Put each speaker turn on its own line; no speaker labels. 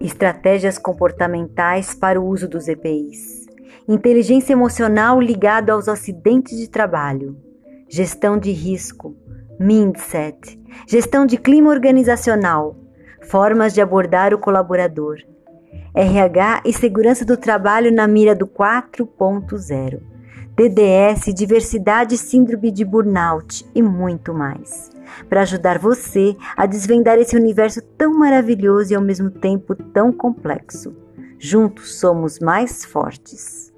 estratégias comportamentais para o uso dos EPIs, inteligência emocional ligada aos acidentes de trabalho, gestão de risco, mindset, gestão de clima organizacional, formas de abordar o colaborador, RH e segurança do trabalho na mira do 4.0, DDS, diversidade, síndrome de burnout e muito mais para ajudar você a desvendar esse universo tão maravilhoso e ao mesmo tempo tão complexo. Juntos somos mais fortes.